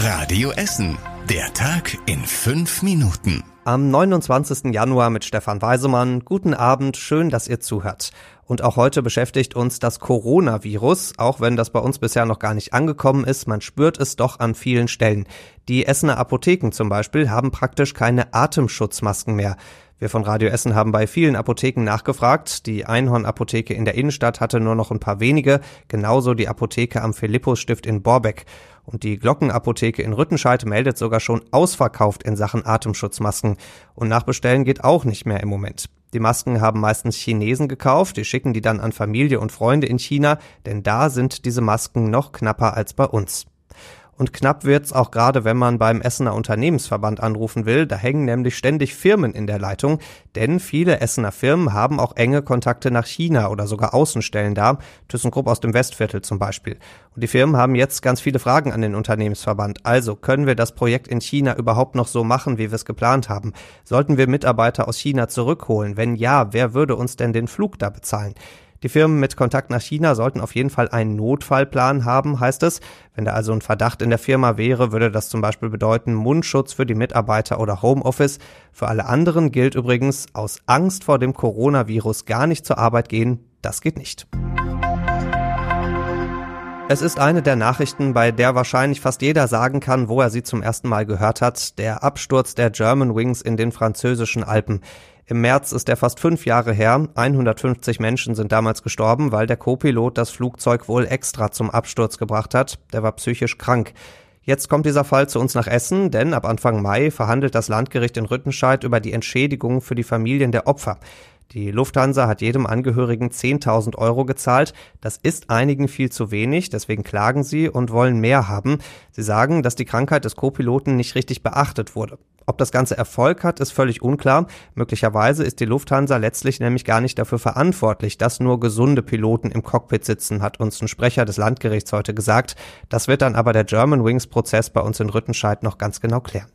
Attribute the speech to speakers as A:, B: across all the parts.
A: Radio Essen. Der Tag in fünf Minuten.
B: Am 29. Januar mit Stefan Weisemann. Guten Abend, schön, dass ihr zuhört. Und auch heute beschäftigt uns das Coronavirus, auch wenn das bei uns bisher noch gar nicht angekommen ist. Man spürt es doch an vielen Stellen. Die Essener Apotheken zum Beispiel haben praktisch keine Atemschutzmasken mehr. Wir von Radio Essen haben bei vielen Apotheken nachgefragt. Die Einhorn-Apotheke in der Innenstadt hatte nur noch ein paar wenige, genauso die Apotheke am Philippus-Stift in Borbeck. Und die Glockenapotheke in Rüttenscheid meldet sogar schon ausverkauft in Sachen Atemschutzmasken. Und nachbestellen geht auch nicht mehr im Moment. Die Masken haben meistens Chinesen gekauft, die schicken die dann an Familie und Freunde in China, denn da sind diese Masken noch knapper als bei uns. Und knapp wird's auch gerade, wenn man beim Essener Unternehmensverband anrufen will. Da hängen nämlich ständig Firmen in der Leitung, denn viele Essener Firmen haben auch enge Kontakte nach China oder sogar Außenstellen da. ThyssenKrupp aus dem Westviertel zum Beispiel. Und die Firmen haben jetzt ganz viele Fragen an den Unternehmensverband. Also, können wir das Projekt in China überhaupt noch so machen, wie wir es geplant haben? Sollten wir Mitarbeiter aus China zurückholen? Wenn ja, wer würde uns denn den Flug da bezahlen? Die Firmen mit Kontakt nach China sollten auf jeden Fall einen Notfallplan haben, heißt es. Wenn da also ein Verdacht in der Firma wäre, würde das zum Beispiel bedeuten Mundschutz für die Mitarbeiter oder Homeoffice. Für alle anderen gilt übrigens, aus Angst vor dem Coronavirus gar nicht zur Arbeit gehen, das geht nicht. Es ist eine der Nachrichten, bei der wahrscheinlich fast jeder sagen kann, wo er sie zum ersten Mal gehört hat, der Absturz der German Wings in den französischen Alpen. Im März ist er fast fünf Jahre her. 150 Menschen sind damals gestorben, weil der Co-Pilot das Flugzeug wohl extra zum Absturz gebracht hat. Der war psychisch krank. Jetzt kommt dieser Fall zu uns nach Essen, denn ab Anfang Mai verhandelt das Landgericht in Rüttenscheid über die Entschädigung für die Familien der Opfer. Die Lufthansa hat jedem Angehörigen 10.000 Euro gezahlt. Das ist einigen viel zu wenig, deswegen klagen sie und wollen mehr haben. Sie sagen, dass die Krankheit des Co-Piloten nicht richtig beachtet wurde. Ob das Ganze Erfolg hat, ist völlig unklar. Möglicherweise ist die Lufthansa letztlich nämlich gar nicht dafür verantwortlich, dass nur gesunde Piloten im Cockpit sitzen, hat uns ein Sprecher des Landgerichts heute gesagt. Das wird dann aber der German Wings Prozess bei uns in Rüttenscheid noch ganz genau klären.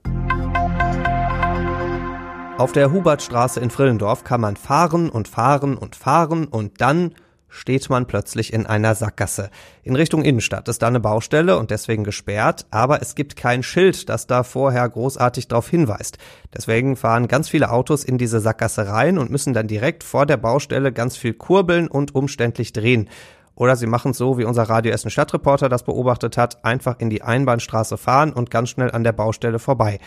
B: Auf der Hubertstraße in Frillendorf kann man fahren und fahren und fahren und dann steht man plötzlich in einer Sackgasse. In Richtung Innenstadt ist da eine Baustelle und deswegen gesperrt, aber es gibt kein Schild, das da vorher großartig darauf hinweist. Deswegen fahren ganz viele Autos in diese Sackgasse rein und müssen dann direkt vor der Baustelle ganz viel kurbeln und umständlich drehen. Oder sie machen es so, wie unser Radio Essen Stadtreporter das beobachtet hat, einfach in die Einbahnstraße fahren und ganz schnell an der Baustelle vorbei.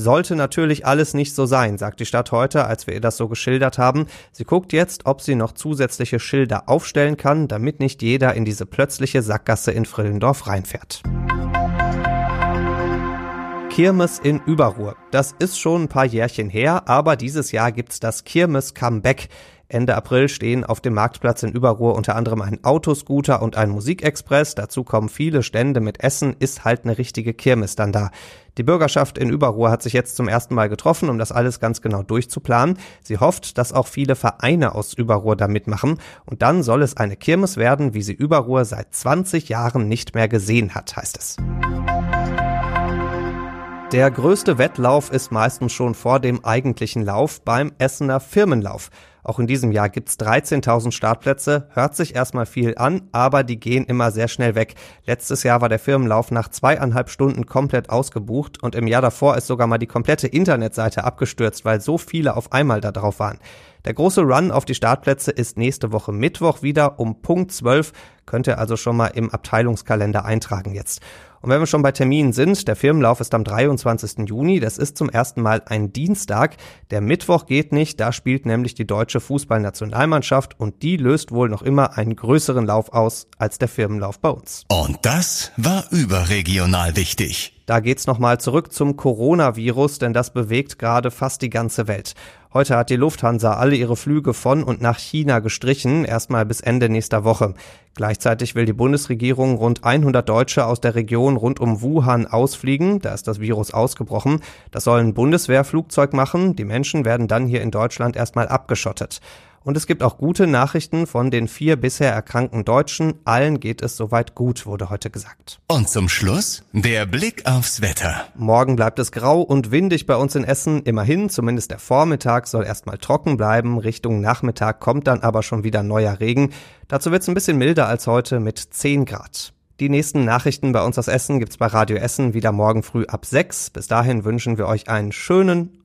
B: Sollte natürlich alles nicht so sein, sagt die Stadt heute, als wir ihr das so geschildert haben. Sie guckt jetzt, ob sie noch zusätzliche Schilder aufstellen kann, damit nicht jeder in diese plötzliche Sackgasse in Frillendorf reinfährt. Kirmes in Überruhr. Das ist schon ein paar Jährchen her, aber dieses Jahr gibt's das Kirmes Comeback. Ende April stehen auf dem Marktplatz in Überruhr unter anderem ein Autoscooter und ein Musikexpress. Dazu kommen viele Stände mit Essen, ist halt eine richtige Kirmes dann da. Die Bürgerschaft in Überruhr hat sich jetzt zum ersten Mal getroffen, um das alles ganz genau durchzuplanen. Sie hofft, dass auch viele Vereine aus Überruhr da mitmachen. Und dann soll es eine Kirmes werden, wie sie Überruhr seit 20 Jahren nicht mehr gesehen hat, heißt es. Der größte Wettlauf ist meistens schon vor dem eigentlichen Lauf beim Essener Firmenlauf. Auch in diesem Jahr gibt's 13.000 Startplätze, hört sich erstmal viel an, aber die gehen immer sehr schnell weg. Letztes Jahr war der Firmenlauf nach zweieinhalb Stunden komplett ausgebucht und im Jahr davor ist sogar mal die komplette Internetseite abgestürzt, weil so viele auf einmal da drauf waren. Der große Run auf die Startplätze ist nächste Woche Mittwoch wieder um Punkt 12, könnt ihr also schon mal im Abteilungskalender eintragen jetzt. Und wenn wir schon bei Terminen sind, der Firmenlauf ist am 23. Juni, das ist zum ersten Mal ein Dienstag. Der Mittwoch geht nicht, da spielt nämlich die deutsche Fußballnationalmannschaft und die löst wohl noch immer einen größeren Lauf aus als der Firmenlauf bei uns.
A: Und das war überregional wichtig.
B: Da geht's nochmal zurück zum Coronavirus, denn das bewegt gerade fast die ganze Welt. Heute hat die Lufthansa alle ihre Flüge von und nach China gestrichen, erstmal bis Ende nächster Woche. Gleichzeitig will die Bundesregierung rund 100 Deutsche aus der Region rund um Wuhan ausfliegen, da ist das Virus ausgebrochen. Das soll ein Bundeswehrflugzeug machen, die Menschen werden dann hier in Deutschland erstmal abgeschottet. Und es gibt auch gute Nachrichten von den vier bisher erkrankten Deutschen. Allen geht es soweit gut, wurde heute gesagt.
A: Und zum Schluss der Blick aufs Wetter.
B: Morgen bleibt es grau und windig bei uns in Essen. Immerhin, zumindest der Vormittag soll erstmal trocken bleiben. Richtung Nachmittag kommt dann aber schon wieder neuer Regen. Dazu wird es ein bisschen milder als heute mit 10 Grad. Die nächsten Nachrichten bei uns aus Essen gibt's bei Radio Essen wieder morgen früh ab 6. Bis dahin wünschen wir euch einen schönen